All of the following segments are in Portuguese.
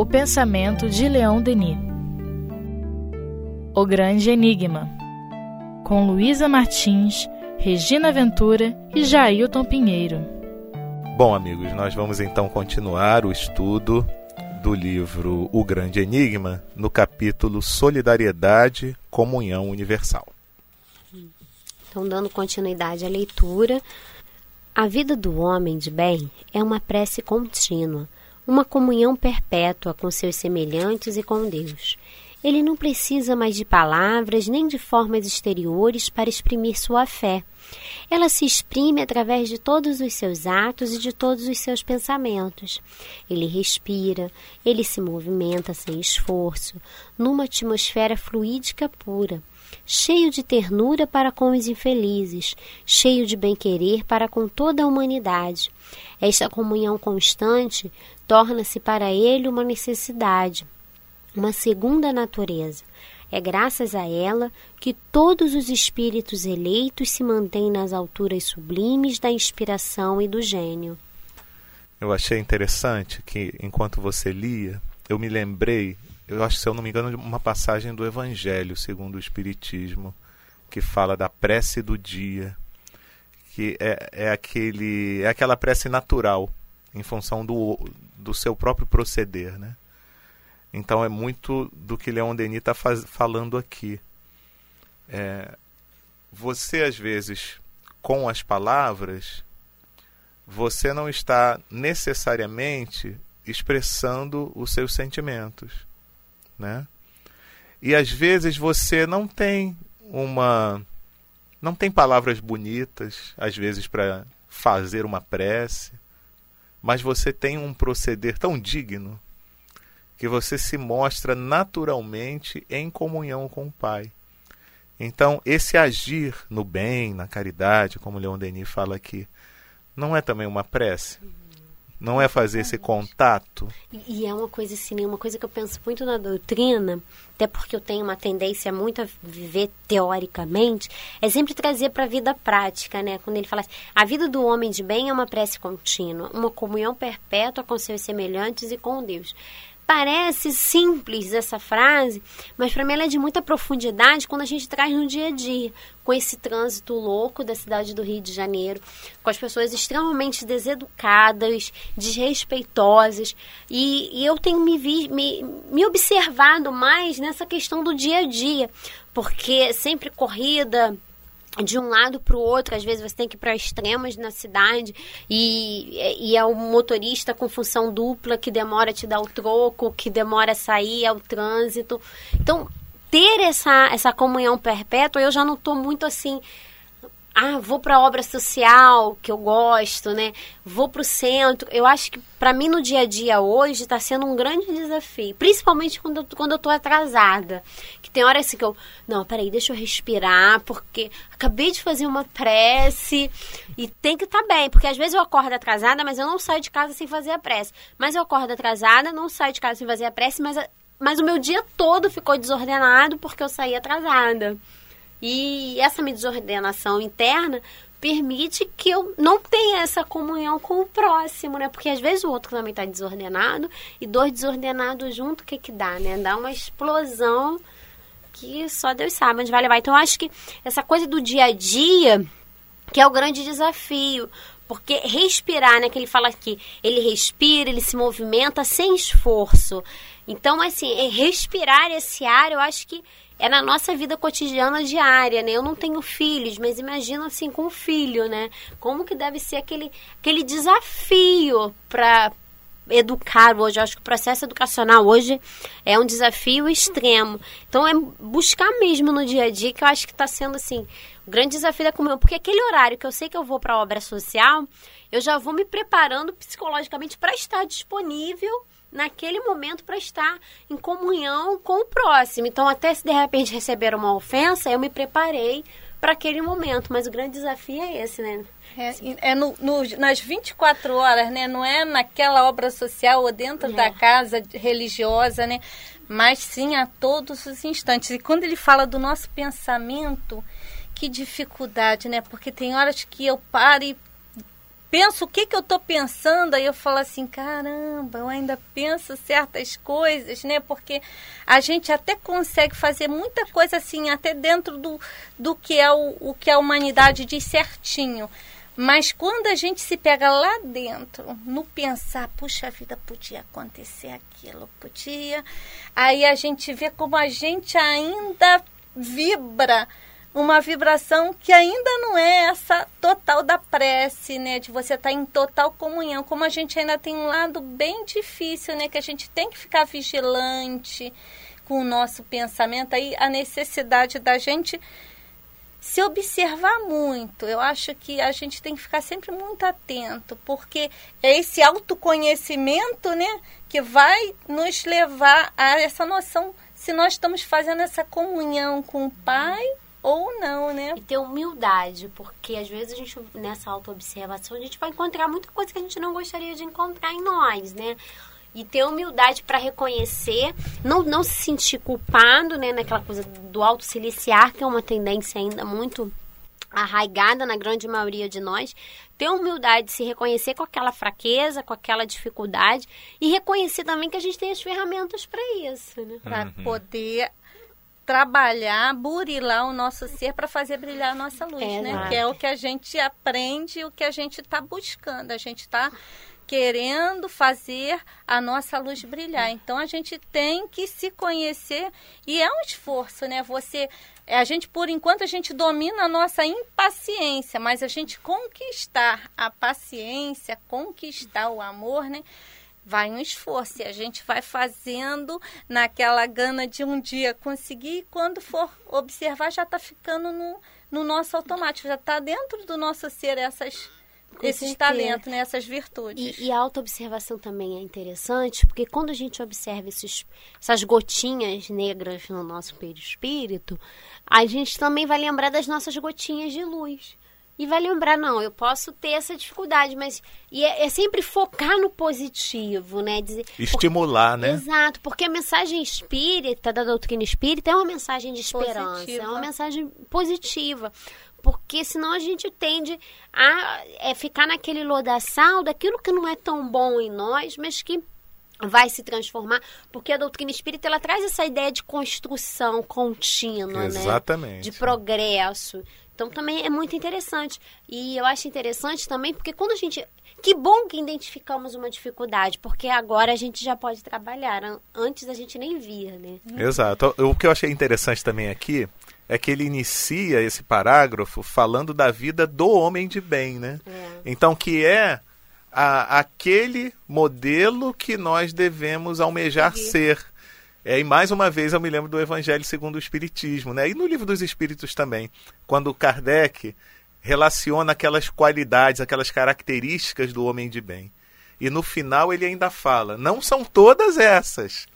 O pensamento de Leão Denis. O Grande Enigma. Com Luísa Martins, Regina Ventura e Jailton Pinheiro. Bom, amigos, nós vamos então continuar o estudo do livro O Grande Enigma no capítulo Solidariedade, Comunhão Universal. Então, dando continuidade à leitura, a vida do homem de bem é uma prece contínua uma comunhão perpétua com seus semelhantes e com Deus. Ele não precisa mais de palavras nem de formas exteriores para exprimir sua fé. Ela se exprime através de todos os seus atos e de todos os seus pensamentos. Ele respira, ele se movimenta sem esforço, numa atmosfera fluídica pura, cheio de ternura para com os infelizes, cheio de bem-querer para com toda a humanidade. Esta comunhão constante torna-se para ele uma necessidade, uma segunda natureza. É graças a ela que todos os espíritos eleitos se mantêm nas alturas sublimes da inspiração e do gênio. Eu achei interessante que, enquanto você lia, eu me lembrei, eu acho, se eu não me engano, de uma passagem do Evangelho segundo o Espiritismo, que fala da prece do dia, que é, é, aquele, é aquela prece natural, em função do, do seu próprio proceder, né? Então é muito do que Leon Denis está falando aqui. É, você às vezes, com as palavras, você não está necessariamente expressando os seus sentimentos, né? E às vezes você não tem uma não tem palavras bonitas, às vezes para fazer uma prece, mas você tem um proceder tão digno que você se mostra naturalmente em comunhão com o Pai. Então, esse agir no bem, na caridade, como Leon Denis fala aqui, não é também uma prece? Não é fazer esse contato. E, é uma coisa assim, né? uma coisa que eu penso muito na doutrina, até porque eu tenho uma tendência muito a viver teoricamente, é sempre trazer para a vida prática, né? Quando ele fala assim, a vida do homem de bem é uma prece contínua, uma comunhão perpétua com seus semelhantes e com Deus. Parece simples essa frase, mas para mim ela é de muita profundidade quando a gente traz no dia a dia, com esse trânsito louco da cidade do Rio de Janeiro, com as pessoas extremamente deseducadas, desrespeitosas, e, e eu tenho me, vi, me, me observado mais nessa questão do dia a dia, porque sempre corrida, de um lado para o outro, às vezes você tem que ir para extremos na cidade e, e é o motorista com função dupla que demora a te dar o troco, que demora a sair, é o trânsito. Então, ter essa, essa comunhão perpétua, eu já não estou muito assim ah, vou para a obra social, que eu gosto, né? Vou para o centro. Eu acho que para mim no dia a dia hoje está sendo um grande desafio, principalmente quando eu, quando eu tô atrasada. Que tem horas assim que eu, não, peraí, deixa eu respirar, porque acabei de fazer uma prece e tem que estar tá bem, porque às vezes eu acordo atrasada, mas eu não saio de casa sem fazer a prece. Mas eu acordo atrasada, não saio de casa sem fazer a prece, mas, mas o meu dia todo ficou desordenado porque eu saí atrasada. E essa minha desordenação interna permite que eu não tenha essa comunhão com o próximo, né? Porque às vezes o outro também está desordenado e dois desordenados junto, o que que dá, né? Dá uma explosão que só Deus sabe onde vai levar. Então eu acho que essa coisa do dia a dia que é o grande desafio, porque respirar, né, que ele fala aqui, ele respira, ele se movimenta sem esforço. Então, assim, é respirar esse ar, eu acho que é na nossa vida cotidiana diária, né? Eu não tenho filhos, mas imagina assim com um filho, né? Como que deve ser aquele, aquele desafio para educar hoje. Eu acho que o processo educacional hoje é um desafio extremo. Então é buscar mesmo no dia a dia que eu acho que está sendo assim o grande desafio da comunhão, porque aquele horário que eu sei que eu vou para a obra social, eu já vou me preparando psicologicamente para estar disponível naquele momento para estar em comunhão com o próximo. Então, até se de repente receber uma ofensa, eu me preparei para aquele momento. Mas o grande desafio é esse, né? É, é no, no, nas 24 horas, né? Não é naquela obra social ou dentro é. da casa religiosa, né? Mas sim a todos os instantes. E quando ele fala do nosso pensamento, que dificuldade, né? Porque tem horas que eu paro e penso o que, que eu estou pensando, aí eu falo assim, caramba, eu ainda penso certas coisas, né? Porque a gente até consegue fazer muita coisa assim, até dentro do, do que é o, o que a humanidade diz certinho. Mas quando a gente se pega lá dentro, no pensar, puxa vida, podia acontecer aquilo, podia. Aí a gente vê como a gente ainda vibra uma vibração que ainda não é essa total da prece, né? De você estar tá em total comunhão. Como a gente ainda tem um lado bem difícil, né? Que a gente tem que ficar vigilante com o nosso pensamento. Aí a necessidade da gente se observar muito. Eu acho que a gente tem que ficar sempre muito atento, porque é esse autoconhecimento, né? Que vai nos levar a essa noção se nós estamos fazendo essa comunhão com o Pai ou não, né? E ter humildade, porque às vezes a gente, nessa autoobservação, a gente vai encontrar muita coisa que a gente não gostaria de encontrar em nós, né? E ter humildade para reconhecer, não, não se sentir culpado, né? Naquela coisa do auto-siliciar, que é uma tendência ainda muito arraigada na grande maioria de nós, ter humildade de se reconhecer com aquela fraqueza, com aquela dificuldade e reconhecer também que a gente tem as ferramentas para isso, né? Para uhum. poder trabalhar, burilar o nosso ser para fazer brilhar a nossa luz, é, né? Exato. Que é o que a gente aprende, o que a gente está buscando. A gente está querendo fazer a nossa luz brilhar. Então a gente tem que se conhecer e é um esforço, né? Você a gente por enquanto a gente domina a nossa impaciência, mas a gente conquistar a paciência, conquistar o amor, né? Vai um esforço e a gente vai fazendo naquela gana de um dia conseguir e quando for observar já está ficando no, no nosso automático, já está dentro do nosso ser essas com esses certeza. talentos, né, essas virtudes. E, e a autoobservação também é interessante, porque quando a gente observa esses, essas gotinhas negras no nosso perispírito, a gente também vai lembrar das nossas gotinhas de luz e vai lembrar, não, eu posso ter essa dificuldade, mas e é, é sempre focar no positivo, né? Dizer, Estimular, porque, né? Exato, porque a mensagem espírita, da doutrina espírita, é uma mensagem de esperança, positiva. é uma mensagem positiva. Porque senão a gente tende a é, ficar naquele lodaçal daquilo que não é tão bom em nós, mas que vai se transformar, porque a doutrina espírita ela traz essa ideia de construção contínua, né? Exatamente. né? De progresso. Então também é muito interessante. E eu acho interessante também porque quando a gente. Que bom que identificamos uma dificuldade, porque agora a gente já pode trabalhar. Antes a gente nem via, né? Exato. O que eu achei interessante também aqui é que ele inicia esse parágrafo falando da vida do homem de bem, né? É. Então, que é a, aquele modelo que nós devemos almejar ser. É, e mais uma vez eu me lembro do Evangelho segundo o Espiritismo, né? E no livro dos Espíritos também, quando Kardec relaciona aquelas qualidades, aquelas características do homem de bem. E no final ele ainda fala: não são todas essas,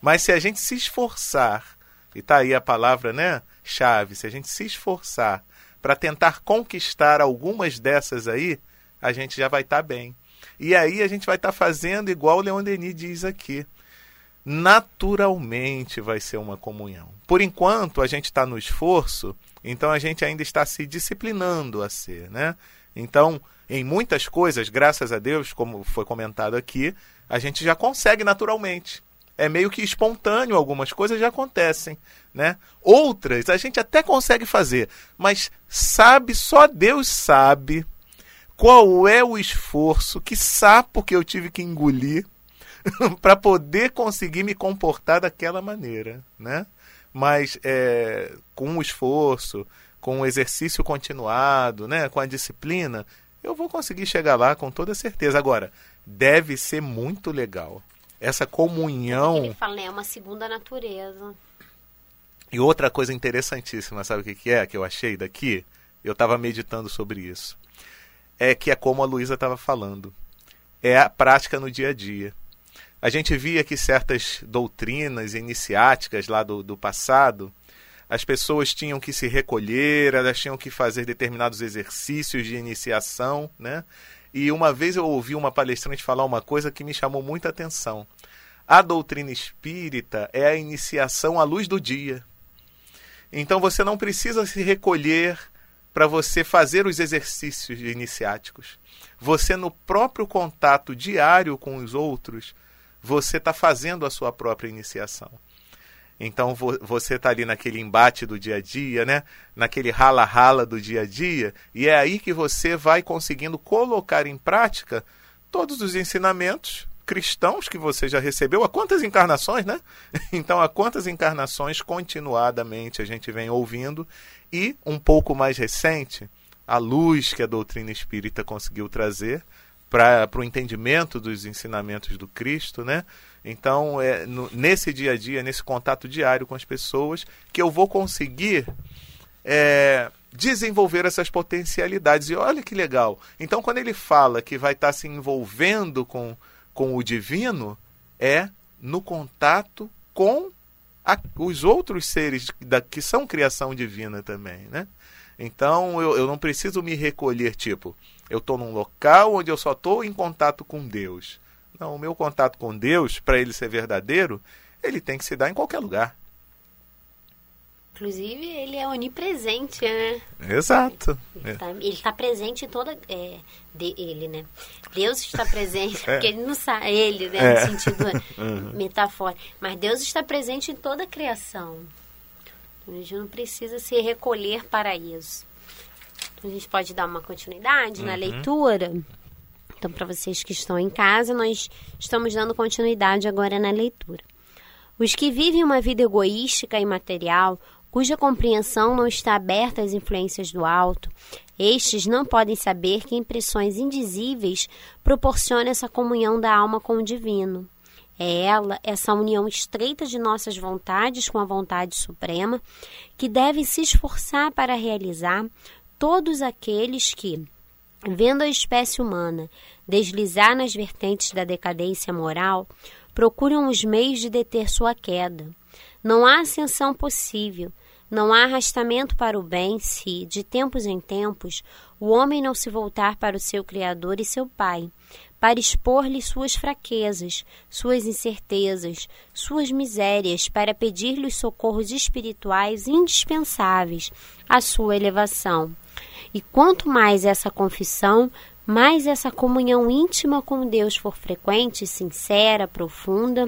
mas se a gente se esforçar, e tá aí a palavra, né? Chave, se a gente se esforçar para tentar conquistar algumas dessas aí, a gente já vai estar tá bem. E aí a gente vai estar tá fazendo igual o Leon Denis diz aqui naturalmente vai ser uma comunhão. Por enquanto, a gente está no esforço, então a gente ainda está se disciplinando a ser, né? Então, em muitas coisas, graças a Deus, como foi comentado aqui, a gente já consegue naturalmente. É meio que espontâneo, algumas coisas já acontecem, né? Outras a gente até consegue fazer, mas sabe, só Deus sabe qual é o esforço, que sapo que eu tive que engolir para poder conseguir me comportar daquela maneira, né? Mas é, com o esforço, com o exercício continuado, né? Com a disciplina, eu vou conseguir chegar lá com toda certeza. Agora, deve ser muito legal essa comunhão. Ele fala? É uma segunda natureza. E outra coisa interessantíssima, sabe o que, que é que eu achei daqui? Eu estava meditando sobre isso. É que é como a Luísa estava falando. É a prática no dia a dia. A gente via que certas doutrinas iniciáticas lá do, do passado, as pessoas tinham que se recolher, elas tinham que fazer determinados exercícios de iniciação, né? E uma vez eu ouvi uma palestrante falar uma coisa que me chamou muita atenção. A doutrina espírita é a iniciação à luz do dia. Então você não precisa se recolher para você fazer os exercícios iniciáticos. você no próprio contato diário com os outros, você está fazendo a sua própria iniciação. Então você está ali naquele embate do dia a dia, né? naquele rala-rala do dia a dia, e é aí que você vai conseguindo colocar em prática todos os ensinamentos cristãos que você já recebeu. Há quantas encarnações, né? Então, há quantas encarnações continuadamente a gente vem ouvindo, e um pouco mais recente, a luz que a doutrina espírita conseguiu trazer para o entendimento dos ensinamentos do Cristo, né? Então, é no, nesse dia a dia, nesse contato diário com as pessoas, que eu vou conseguir é, desenvolver essas potencialidades. E olha que legal. Então, quando ele fala que vai estar tá se envolvendo com, com o divino, é no contato com a, os outros seres da, que são criação divina também, né? Então, eu, eu não preciso me recolher, tipo, eu estou num local onde eu só estou em contato com Deus. Não, o meu contato com Deus, para ele ser verdadeiro, ele tem que se dar em qualquer lugar. Inclusive, ele é onipresente, né? Exato. Ele está tá presente em toda. É, de, ele, né? Deus está presente, é. porque ele não sabe. Ele, né? É. No sentido uhum. metafórico. Mas Deus está presente em toda a criação. A gente não precisa se recolher para isso. A gente pode dar uma continuidade uhum. na leitura. Então, para vocês que estão em casa, nós estamos dando continuidade agora na leitura. Os que vivem uma vida egoística e material, cuja compreensão não está aberta às influências do alto, estes não podem saber que impressões indizíveis proporcionam essa comunhão da alma com o divino. É ela, essa união estreita de nossas vontades com a vontade suprema, que deve se esforçar para realizar todos aqueles que, vendo a espécie humana deslizar nas vertentes da decadência moral, procuram os meios de deter sua queda. Não há ascensão possível, não há arrastamento para o bem se, de tempos em tempos, o homem não se voltar para o seu Criador e seu Pai, para expor-lhe suas fraquezas, suas incertezas, suas misérias, para pedir-lhe os socorros espirituais indispensáveis à sua elevação. E quanto mais essa confissão, mais essa comunhão íntima com Deus for frequente, sincera, profunda,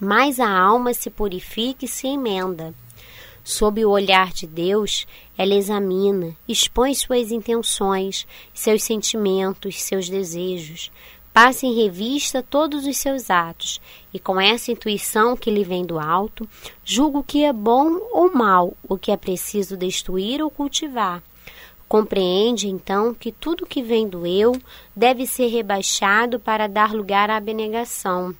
mais a alma se purifica e se emenda. Sob o olhar de Deus, ela examina, expõe suas intenções, seus sentimentos, seus desejos, passa em revista todos os seus atos e, com essa intuição que lhe vem do alto, julga o que é bom ou mal, o que é preciso destruir ou cultivar. Compreende, então, que tudo que vem do eu deve ser rebaixado para dar lugar à abnegação,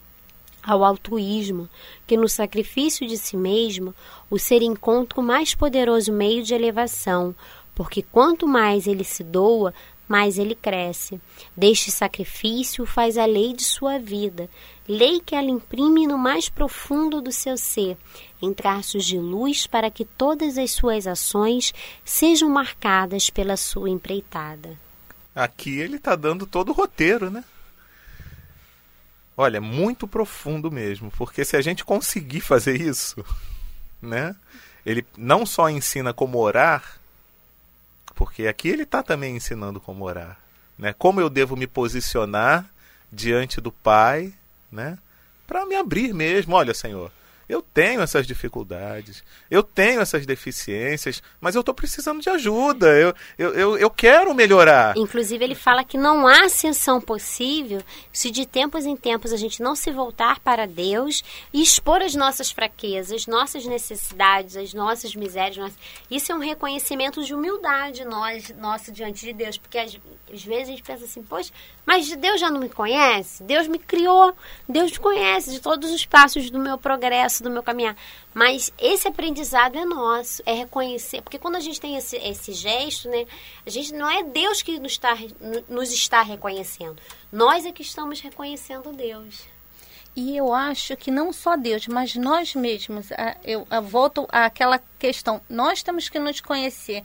ao altruísmo, que no sacrifício de si mesmo o ser encontra o mais poderoso meio de elevação, porque quanto mais ele se doa, mais ele cresce. Deste sacrifício faz a lei de sua vida, lei que ela imprime no mais profundo do seu ser, em traços de luz para que todas as suas ações sejam marcadas pela sua empreitada. Aqui ele está dando todo o roteiro, né? Olha, muito profundo mesmo, porque se a gente conseguir fazer isso, né? Ele não só ensina como orar, porque aqui ele está também ensinando como orar, né? Como eu devo me posicionar diante do Pai, né? Para me abrir mesmo, olha, Senhor, eu tenho essas dificuldades, eu tenho essas deficiências, mas eu estou precisando de ajuda, eu, eu, eu, eu, quero melhorar. Inclusive, ele fala que não há ascensão possível se de tempos em tempos a gente não se voltar para Deus e expor as nossas fraquezas, nossas necessidades, as nossas misérias. Isso é um reconhecimento de humildade nós, nosso diante de Deus, porque às, às vezes a gente pensa assim, poxa, mas Deus já não me conhece? Deus me criou, Deus me conhece de todos os passos do meu progresso do meu caminhar. Mas esse aprendizado é nosso, é reconhecer. Porque quando a gente tem esse, esse gesto, né, a gente não é Deus que nos está, nos está reconhecendo. Nós é que estamos reconhecendo Deus. E eu acho que não só Deus, mas nós mesmos, eu, volto àquela questão, nós temos que nos conhecer.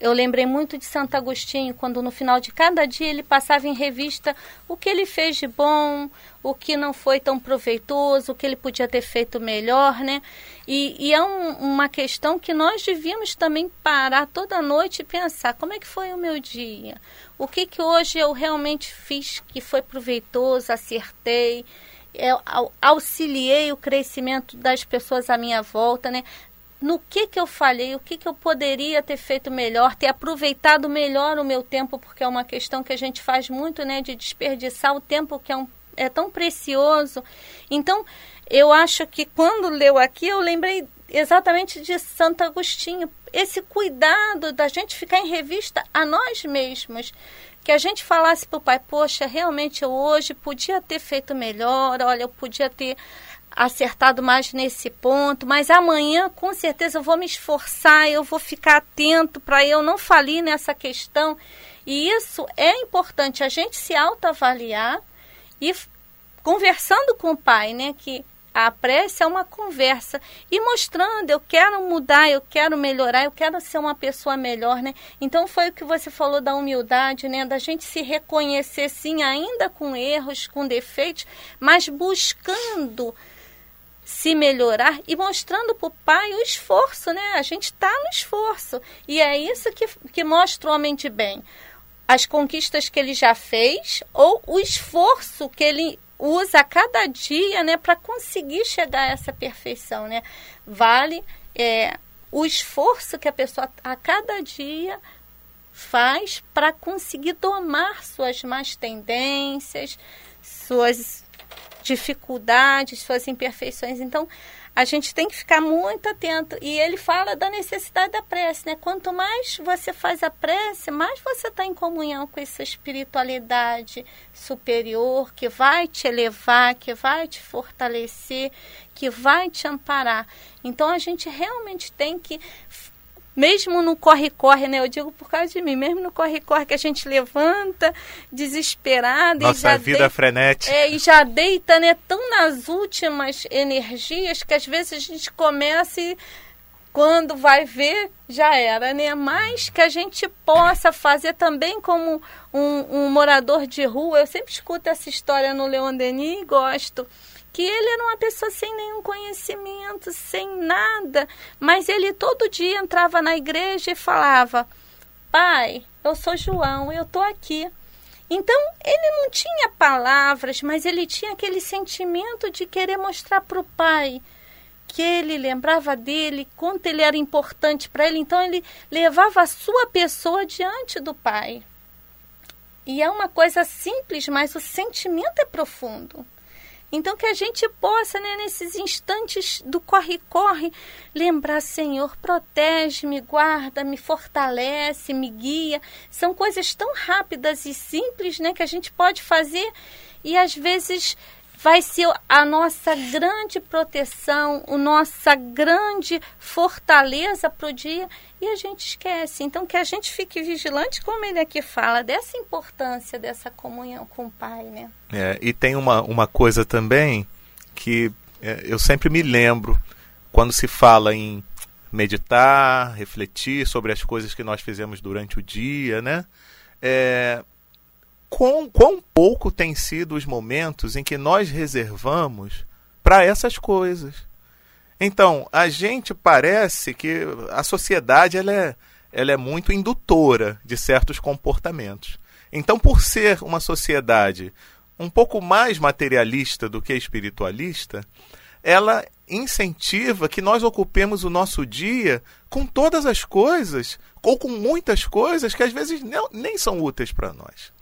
Eu lembrei muito de Santo Agostinho, quando no final de cada dia ele passava em revista o que ele fez de bom, o que não foi tão proveitoso, o que ele podia ter feito melhor, né? E, e é um, uma questão que nós devíamos também parar toda noite e pensar como é que foi o meu dia, o que que hoje eu realmente fiz que foi proveitoso, acertei, eu auxiliei o crescimento das pessoas à minha volta, né? No que, que eu falhei, o que, que eu poderia ter feito melhor, ter aproveitado melhor o meu tempo, porque é uma questão que a gente faz muito, né, de desperdiçar o tempo que é, um, é tão precioso. Então, eu acho que quando leu aqui, eu lembrei exatamente de Santo Agostinho, esse cuidado da gente ficar em revista a nós mesmos. Que a gente falasse para o pai, poxa, realmente eu hoje podia ter feito melhor, olha, eu podia ter acertado mais nesse ponto, mas amanhã com certeza eu vou me esforçar, eu vou ficar atento para eu não falir nessa questão. E isso é importante a gente se autoavaliar e conversando com o pai, né, que a prece é uma conversa e mostrando, eu quero mudar, eu quero melhorar, eu quero ser uma pessoa melhor, né? Então foi o que você falou da humildade, né? Da gente se reconhecer sim, ainda com erros, com defeitos, mas buscando se melhorar e mostrando para o pai o esforço, né? A gente está no esforço. E é isso que, que mostra o homem de bem. As conquistas que ele já fez ou o esforço que ele usa a cada dia, né, para conseguir chegar a essa perfeição, né? Vale é, o esforço que a pessoa a cada dia faz para conseguir domar suas más tendências, suas dificuldades, suas imperfeições. Então, a gente tem que ficar muito atento. E ele fala da necessidade da prece, né? Quanto mais você faz a prece, mais você está em comunhão com essa espiritualidade superior que vai te elevar, que vai te fortalecer, que vai te amparar. Então, a gente realmente tem que mesmo no corre-corre, né? Eu digo por causa de mim, mesmo no corre-corre que a gente levanta desesperada Nossa e já vida deita, frenética. É, e já deita, né, tão nas últimas energias que às vezes a gente começa e quando vai ver já era, né? Mas que a gente possa fazer também como um, um morador de rua. Eu sempre escuto essa história no Leon Denis e gosto que ele era uma pessoa sem nenhum conhecimento, sem nada, mas ele todo dia entrava na igreja e falava: Pai, eu sou João, eu estou aqui. Então, ele não tinha palavras, mas ele tinha aquele sentimento de querer mostrar para o pai que ele lembrava dele, quanto ele era importante para ele. Então, ele levava a sua pessoa diante do pai. E é uma coisa simples, mas o sentimento é profundo. Então, que a gente possa, né, nesses instantes do corre-corre, lembrar: Senhor, protege-me, guarda-me, fortalece, me guia. São coisas tão rápidas e simples né, que a gente pode fazer e às vezes vai ser a nossa grande proteção, a nossa grande fortaleza para o dia e a gente esquece. Então, que a gente fique vigilante, como ele aqui fala, dessa importância dessa comunhão com o Pai, né? É, e tem uma, uma coisa também que é, eu sempre me lembro quando se fala em meditar, refletir sobre as coisas que nós fizemos durante o dia, né? É, quão, quão pouco tem sido os momentos em que nós reservamos para essas coisas. Então, a gente parece que a sociedade ela é, ela é muito indutora de certos comportamentos. Então, por ser uma sociedade um pouco mais materialista do que espiritualista, ela incentiva que nós ocupemos o nosso dia com todas as coisas, ou com muitas coisas que às vezes nem são úteis para nós.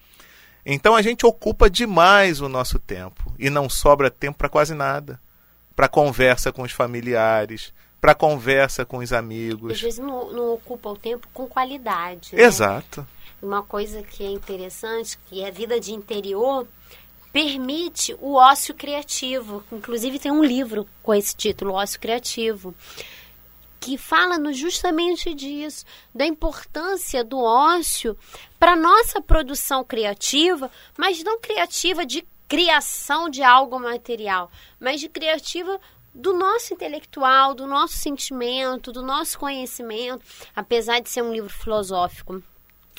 Então a gente ocupa demais o nosso tempo e não sobra tempo para quase nada. Para conversa com os familiares, para conversa com os amigos. Às vezes não, não ocupa o tempo com qualidade. Né? Exato. Uma coisa que é interessante, que é a vida de interior, permite o ócio criativo. Inclusive tem um livro com esse título, Ócio Criativo que fala no justamente disso, da importância do ócio para nossa produção criativa, mas não criativa de criação de algo material, mas de criativa do nosso intelectual, do nosso sentimento, do nosso conhecimento, apesar de ser um livro filosófico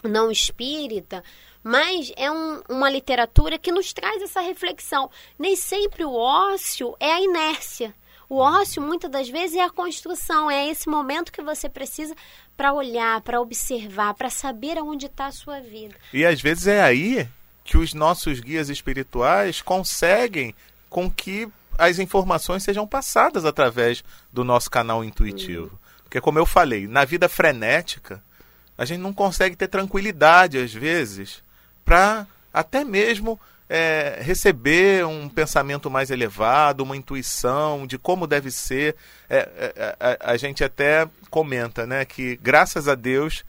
não espírita, mas é um, uma literatura que nos traz essa reflexão. Nem sempre o ócio é a inércia. O ócio, muitas das vezes, é a construção, é esse momento que você precisa para olhar, para observar, para saber aonde está a sua vida. E às vezes é aí que os nossos guias espirituais conseguem com que as informações sejam passadas através do nosso canal intuitivo. Uhum. Porque, como eu falei, na vida frenética, a gente não consegue ter tranquilidade, às vezes, para até mesmo é, receber um pensamento mais elevado, uma intuição de como deve ser. É, é, é a, a, gente até comenta né, que, graças a Deus,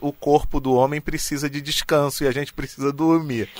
o, corpo do homem precisa de descanso e a gente precisa dormir.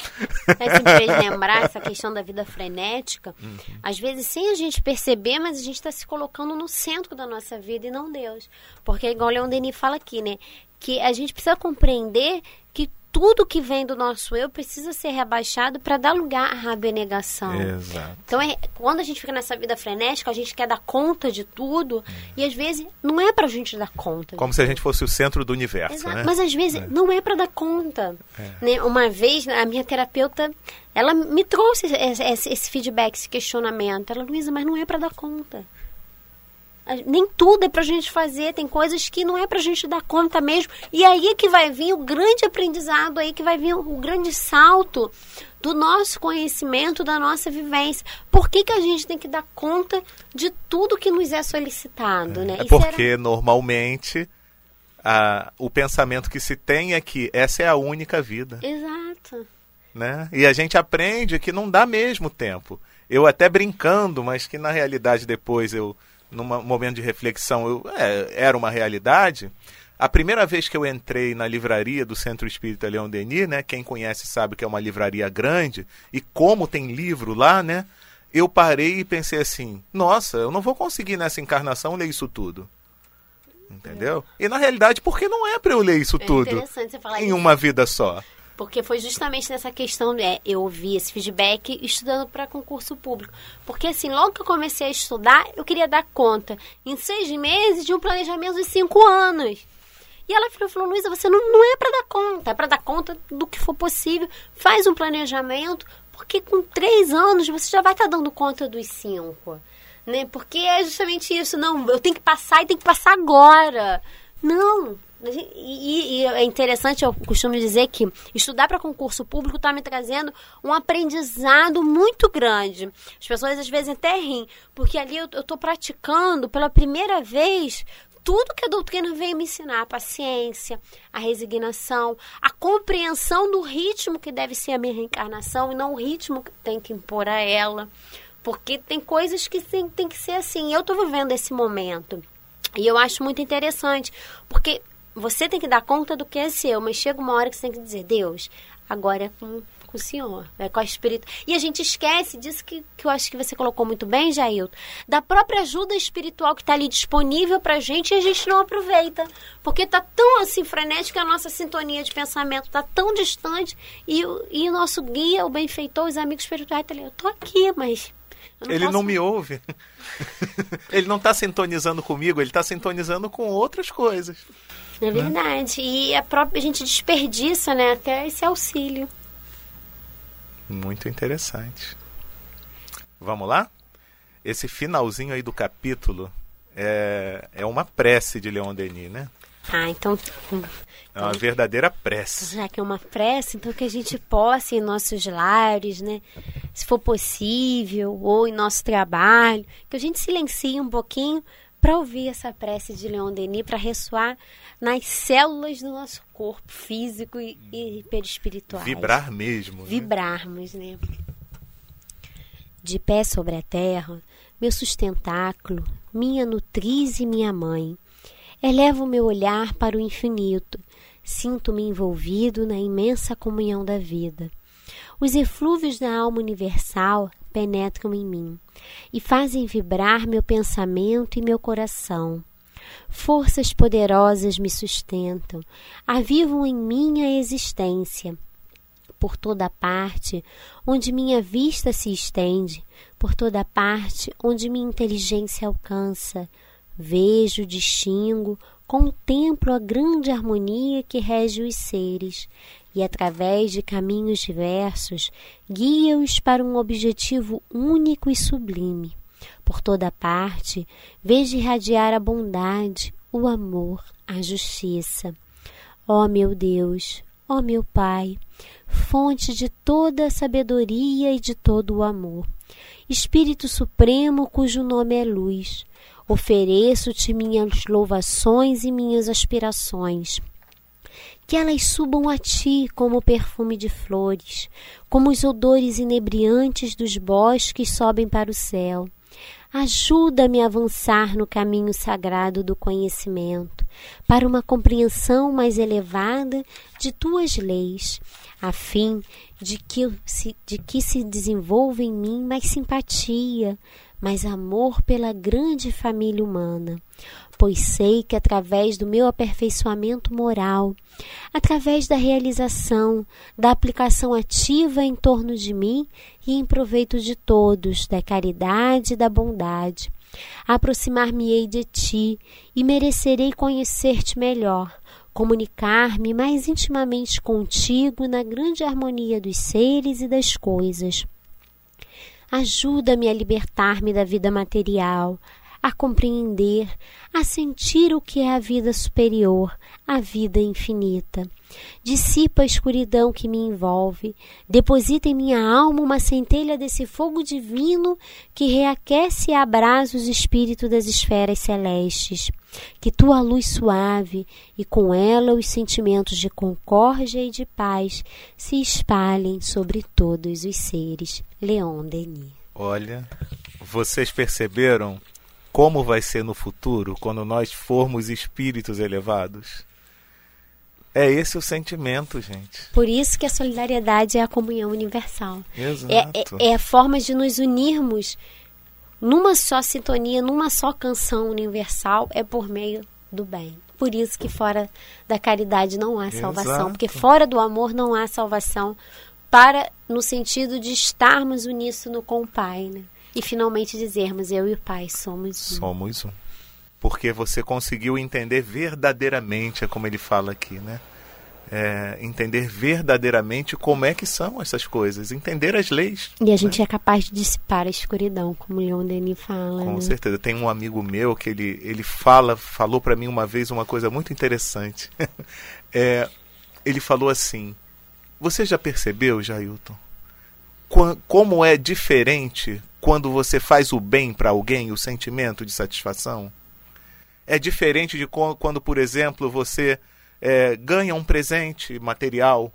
Mas me fez lembrar essa questão da vida frenética, uhum. às vezes sem a gente perceber, mas a gente está se colocando no centro da nossa vida e não Deus. Porque, igual o Leon Denis fala aqui, né? Que a gente precisa compreender que tudo que vem do nosso eu precisa ser rebaixado para dar lugar à abnegação. Exato. Então, é, quando a gente fica nessa vida frenética, a gente quer dar conta de tudo hum. e às vezes não é para a gente dar conta. Como se a gente fosse o centro do universo, Exato. né? Mas às vezes é. não é para dar conta. É. Né? Uma vez, a minha terapeuta, ela me trouxe esse, esse, esse feedback, esse questionamento. Ela, Luísa, mas não é para dar conta. Nem tudo é pra gente fazer, tem coisas que não é pra gente dar conta mesmo. E aí é que vai vir o grande aprendizado, aí que vai vir o grande salto do nosso conhecimento, da nossa vivência. Por que, que a gente tem que dar conta de tudo que nos é solicitado, né? É porque normalmente a, o pensamento que se tem é que essa é a única vida. Exato. Né? E a gente aprende que não dá mesmo tempo. Eu até brincando, mas que na realidade depois eu num momento de reflexão, eu, é, era uma realidade. A primeira vez que eu entrei na livraria do Centro Espírita Leão Denis, né, quem conhece sabe que é uma livraria grande, e como tem livro lá, né, eu parei e pensei assim: nossa, eu não vou conseguir nessa encarnação ler isso tudo. Entendeu? É. E na realidade, porque não é para eu ler isso é tudo em isso. uma vida só. Porque foi justamente nessa questão, né, eu ouvi esse feedback estudando para concurso público. Porque assim, logo que eu comecei a estudar, eu queria dar conta, em seis meses, de um planejamento de cinco anos. E ela falou, falou Luísa, você não, não é para dar conta, é para dar conta do que for possível. Faz um planejamento, porque com três anos você já vai estar tá dando conta dos cinco. Né? Porque é justamente isso, não, eu tenho que passar e tenho que passar agora. Não, e, e, é interessante, eu costumo dizer que estudar para concurso público está me trazendo um aprendizado muito grande. As pessoas às vezes até riem, porque ali eu estou praticando pela primeira vez tudo que a doutrina veio me ensinar: a paciência, a resignação, a compreensão do ritmo que deve ser a minha reencarnação e não o ritmo que tem que impor a ela. Porque tem coisas que tem, tem que ser assim. Eu estou vivendo esse momento. E eu acho muito interessante, porque você tem que dar conta do que é seu, mas chega uma hora que você tem que dizer, Deus, agora é com, com o Senhor, é com o Espírito. E a gente esquece disso que, que eu acho que você colocou muito bem, Jailton, da própria ajuda espiritual que está ali disponível para a gente e a gente não aproveita. Porque está tão assim frenética a nossa sintonia de pensamento, está tão distante e, e o nosso guia, o benfeitor, os amigos espirituais, tá ali, eu estou aqui, mas não ele posso... não me ouve. ele não está sintonizando comigo, ele está sintonizando com outras coisas. É verdade. Né? E a própria a gente desperdiça, né, até esse auxílio. Muito interessante. Vamos lá? Esse finalzinho aí do capítulo é, é uma prece de Leon Denis, né? Ah, então. É uma verdadeira prece. Já que é uma prece, então que a gente possa em nossos lares, né? Se for possível, ou em nosso trabalho, que a gente silencie um pouquinho para ouvir essa prece de Leon Denis, para ressoar nas células do nosso corpo físico e, e perispiritual. Vibrar mesmo. Né? Vibrarmos, né? De pé sobre a terra, meu sustentáculo, minha nutriz e minha mãe. Elevo meu olhar para o infinito, sinto-me envolvido na imensa comunhão da vida. Os eflúvios da alma universal penetram em mim e fazem vibrar meu pensamento e meu coração. Forças poderosas me sustentam, avivam em mim a existência. por toda parte, onde minha vista se estende, por toda parte, onde minha inteligência alcança. Vejo, distingo, contemplo a grande harmonia que rege os seres e, através de caminhos diversos, guia-os para um objetivo único e sublime. Por toda parte, vejo irradiar a bondade, o amor, a justiça. Ó oh, meu Deus, ó oh, meu Pai, fonte de toda a sabedoria e de todo o amor, Espírito Supremo cujo nome é luz, ofereço-te minhas louvações e minhas aspirações. Que elas subam a ti como perfume de flores, como os odores inebriantes dos bosques sobem para o céu. Ajuda-me a avançar no caminho sagrado do conhecimento, para uma compreensão mais elevada de tuas leis, a fim de que, se, de que se desenvolva em mim mais simpatia, mais amor pela grande família humana, pois sei que através do meu aperfeiçoamento moral, através da realização, da aplicação ativa em torno de mim e em proveito de todos, da caridade e da bondade, aproximar-me-ei de ti e merecerei conhecer-te melhor, comunicar-me mais intimamente contigo na grande harmonia dos seres e das coisas Ajuda-me a libertar-me da vida material, a compreender, a sentir o que é a vida superior, a vida infinita. Dissipa a escuridão que me envolve, deposita em minha alma uma centelha desse fogo divino que reaquece e abrasa os espíritos das esferas celestes. Que tua luz suave e com ela os sentimentos de concórdia e de paz se espalhem sobre todos os seres. Leon Denis. Olha, vocês perceberam como vai ser no futuro quando nós formos espíritos elevados? É esse o sentimento, gente. Por isso que a solidariedade é a comunhão universal. Exato. É, é, é a forma de nos unirmos numa só sintonia, numa só canção universal, é por meio do bem. Por isso que fora da caridade não há salvação, Exato. porque fora do amor não há salvação, para no sentido de estarmos uníssono com o Pai, né? E finalmente dizermos eu e o Pai somos um. Somos um porque você conseguiu entender verdadeiramente, é como ele fala aqui, né? É, entender verdadeiramente como é que são essas coisas, entender as leis. E a gente né? é capaz de dissipar a escuridão, como o Leon Denis fala. Com né? certeza. Tem um amigo meu que ele, ele fala, falou para mim uma vez uma coisa muito interessante. é, ele falou assim: Você já percebeu, Jailton, como é diferente quando você faz o bem para alguém, o sentimento de satisfação? é diferente de quando, por exemplo, você é, ganha um presente material.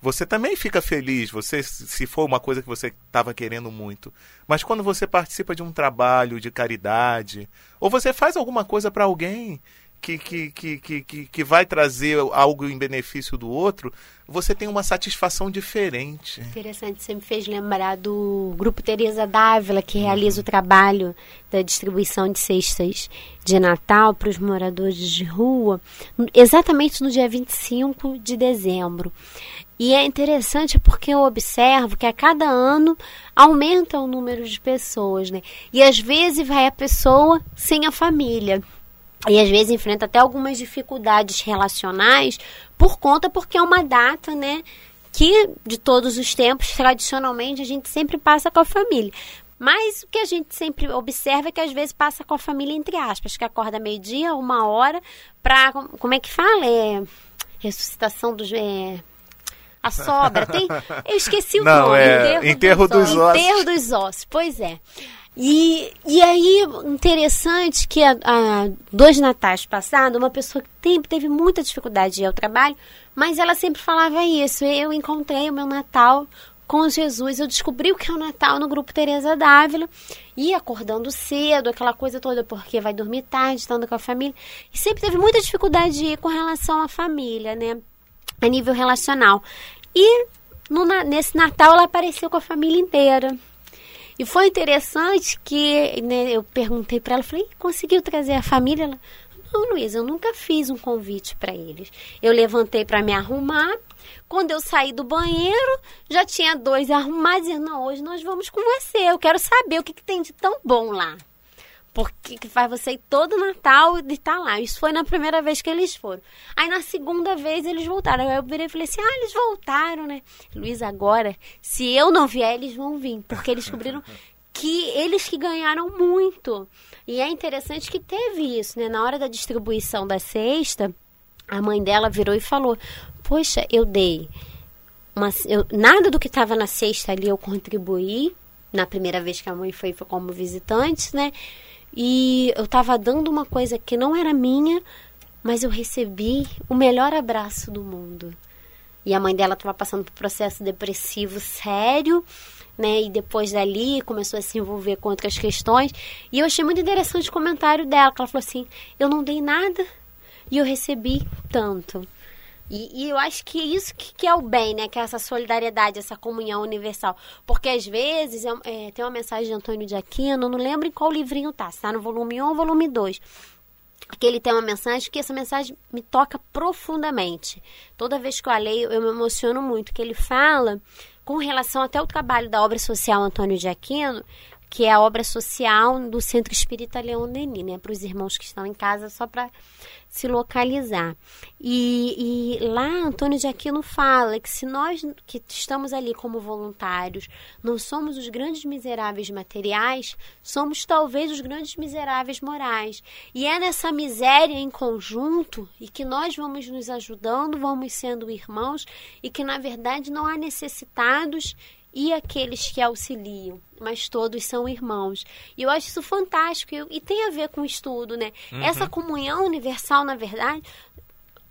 Você também fica feliz, você se for uma coisa que você estava querendo muito. Mas quando você participa de um trabalho de caridade, ou você faz alguma coisa para alguém que, que, que, que, que vai trazer algo em benefício do outro, você tem uma satisfação diferente. Interessante, você me fez lembrar do Grupo Teresa Dávila, que realiza o trabalho da distribuição de cestas de Natal para os moradores de rua, exatamente no dia 25 de dezembro. E é interessante porque eu observo que a cada ano aumenta o número de pessoas, né? E às vezes vai a pessoa sem a família e às vezes enfrenta até algumas dificuldades relacionais por conta porque é uma data, né, que de todos os tempos tradicionalmente a gente sempre passa com a família. Mas o que a gente sempre observa é que às vezes passa com a família entre aspas, que acorda meio-dia, uma hora, para como é que fala? É ressuscitação dos é, a sobra, tem? Eu esqueci o Não, nome. É enterro, enterro dos, dos ossos. Enterro dos ossos, pois é. E, e aí, interessante que há, dois natais passados, uma pessoa que tem, teve muita dificuldade de ir ao trabalho, mas ela sempre falava isso. Eu encontrei o meu Natal com Jesus. Eu descobri o que é o Natal no grupo Teresa Dávila. E acordando cedo, aquela coisa toda, porque vai dormir tarde, estando com a família. E sempre teve muita dificuldade de ir com relação à família, né? A nível relacional. E no, nesse Natal ela apareceu com a família inteira. E foi interessante que né, eu perguntei para ela, falei, conseguiu trazer a família? Ela, não, Luísa, eu nunca fiz um convite para eles. Eu levantei para me arrumar, Quando eu saí do banheiro, já tinha dois arrumados e não, hoje nós vamos com você. Eu quero saber o que, que tem de tão bom lá. Porque que faz você ir todo Natal e estar tá lá. Isso foi na primeira vez que eles foram. Aí na segunda vez eles voltaram. Aí eu virei e falei assim: ah, eles voltaram, né? Luiz, agora, se eu não vier, eles vão vir. Porque eles descobriram que eles que ganharam muito. E é interessante que teve isso, né? Na hora da distribuição da cesta, a mãe dela virou e falou: Poxa, eu dei. Uma, eu, nada do que estava na cesta ali eu contribuí. Na primeira vez que a mãe foi, foi como visitante, né? E eu estava dando uma coisa que não era minha, mas eu recebi o melhor abraço do mundo. E a mãe dela estava passando por um processo depressivo sério, né? E depois dali começou a se envolver com outras questões. E eu achei muito interessante o comentário dela, que ela falou assim: "Eu não dei nada e eu recebi tanto". E, e, eu acho que é isso que, que, é o bem, né? Que é essa solidariedade, essa comunhão universal. Porque às vezes é, é, tem uma mensagem de Antônio de Aquino, não lembro em qual livrinho tá, se tá no volume 1 ou volume 2. Que ele tem uma mensagem que essa mensagem me toca profundamente. Toda vez que eu a leio, eu me emociono muito. Que ele fala com relação até ao trabalho da obra social Antônio de Aquino, que é a obra social do Centro Espírita Leão Denis, né? Para os irmãos que estão em casa, só para se localizar. E, e, lá Antônio de Aquino fala que se nós que estamos ali como voluntários não somos os grandes miseráveis materiais, somos talvez os grandes miseráveis morais. E é nessa miséria em conjunto e que nós vamos nos ajudando, vamos sendo irmãos e que na verdade não há necessitados e aqueles que auxiliam, mas todos são irmãos. E eu acho isso fantástico e tem a ver com o estudo, né? Uhum. Essa comunhão universal, na verdade,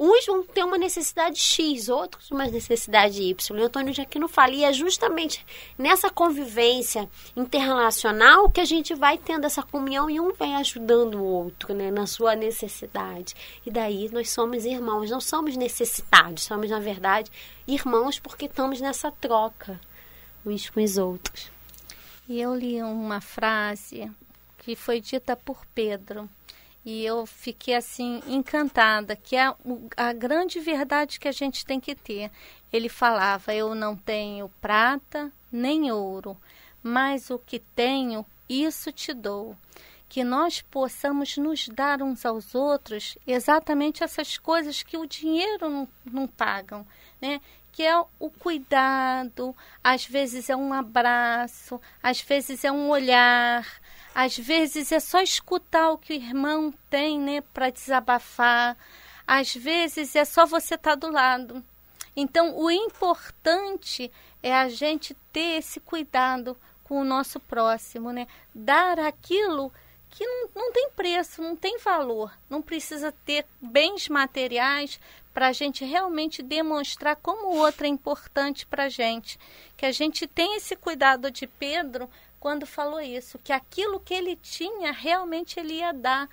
uns vão ter uma necessidade X, outros uma necessidade Y. O Antônio já aqui não fala. E é justamente nessa convivência interrelacional que a gente vai tendo essa comunhão e um vai ajudando o outro, né, na sua necessidade. E daí nós somos irmãos, não somos necessitados, somos, na verdade, irmãos porque estamos nessa troca uns com os outros. E eu li uma frase que foi dita por Pedro e eu fiquei assim encantada, que é a grande verdade que a gente tem que ter. Ele falava: Eu não tenho prata nem ouro, mas o que tenho, isso te dou. Que nós possamos nos dar uns aos outros exatamente essas coisas que o dinheiro não, não pagam, né? Que é o cuidado, às vezes é um abraço, às vezes é um olhar, às vezes é só escutar o que o irmão tem, né, para desabafar. Às vezes é só você estar tá do lado. Então, o importante é a gente ter esse cuidado com o nosso próximo, né? Dar aquilo que não, não tem preço, não tem valor. Não precisa ter bens materiais para a gente realmente demonstrar como o outro é importante para a gente. Que a gente tem esse cuidado de Pedro quando falou isso, que aquilo que ele tinha, realmente ele ia dar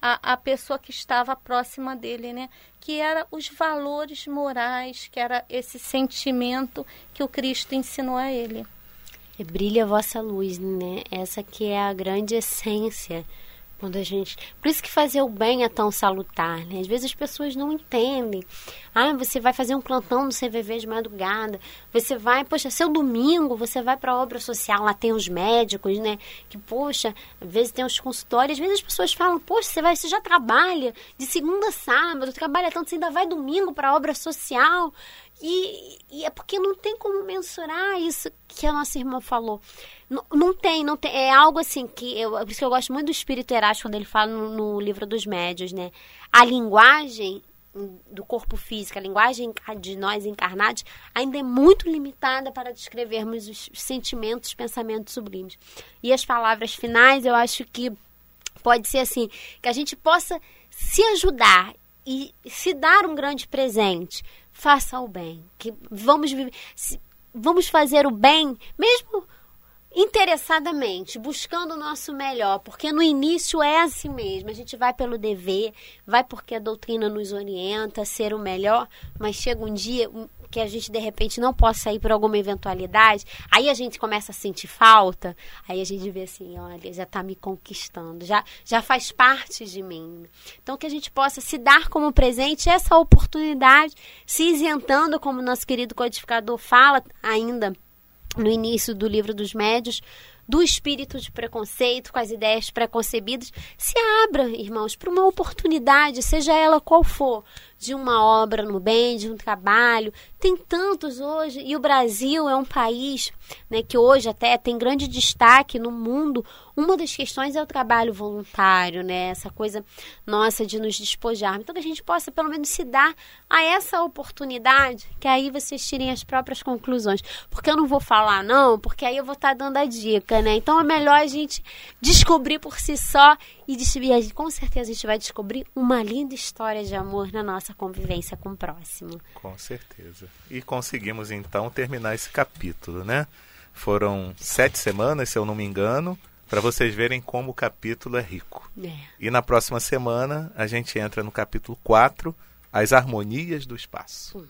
à, à pessoa que estava próxima dele, né? Que era os valores morais, que era esse sentimento que o Cristo ensinou a ele. Brilha a vossa luz, né? Essa que é a grande essência quando a gente. Por isso que fazer o bem é tão salutar, né? Às vezes as pessoas não entendem. Ah, você vai fazer um plantão no CVV de madrugada. Você vai, poxa, seu domingo, você vai para a obra social, lá tem os médicos, né? Que, poxa, às vezes tem os consultórios. Às vezes as pessoas falam, poxa, você, vai, você já trabalha de segunda a sábado, trabalha tanto, você ainda vai domingo para a obra social. E, e, é porque não tem como mensurar isso que a nossa irmã falou. Não, não tem, não tem. É algo assim que eu, por isso que eu gosto muito do espírito Erástico quando ele fala no, no, livro dos médios, né? A linguagem do corpo físico, a linguagem de nós encarnados, ainda é muito limitada para descrevermos os sentimentos, os pensamentos sublimes. E as palavras finais, eu acho que pode ser assim, que a gente possa se ajudar e se dar um grande presente, faça o bem. Que vamos viver, vamos fazer o bem, mesmo interessadamente, buscando o nosso melhor, porque no início é assim mesmo, a gente vai pelo dever, vai porque a doutrina nos orienta a ser o melhor, mas chega um dia porque a gente de repente não possa ir por alguma eventualidade, aí a gente começa a sentir falta, aí a gente vê assim, olha, já está me conquistando, já, já faz parte de mim. Então que a gente possa se dar como presente essa oportunidade, se isentando, como nosso querido codificador fala ainda no início do livro dos médios, do espírito de preconceito, com as ideias preconcebidas, se abra, irmãos, para uma oportunidade, seja ela qual for, de uma obra no bem, de um trabalho. Tem tantos hoje, e o Brasil é um país né, que hoje até tem grande destaque no mundo. Uma das questões é o trabalho voluntário, né? Essa coisa nossa de nos despojar. Então que a gente possa pelo menos se dar a essa oportunidade, que aí vocês tirem as próprias conclusões. Porque eu não vou falar não, porque aí eu vou estar dando a dica, né? Então é melhor a gente descobrir por si só e, e com certeza a gente vai descobrir uma linda história de amor na nossa convivência com o próximo. Com certeza. E conseguimos então terminar esse capítulo, né? Foram sete semanas, se eu não me engano, para vocês verem como o capítulo é rico. É. E na próxima semana a gente entra no capítulo 4, As Harmonias do Espaço.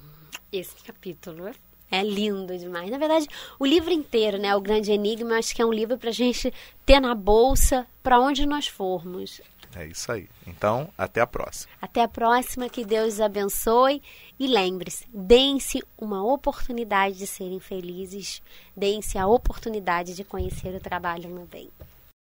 Esse capítulo é é lindo demais. Na verdade, o livro inteiro, né, O Grande Enigma, acho que é um livro para a gente ter na bolsa para onde nós formos. É isso aí. Então, até a próxima. Até a próxima, que Deus abençoe. E lembre-se, deem-se uma oportunidade de serem felizes, deem-se a oportunidade de conhecer o trabalho no bem.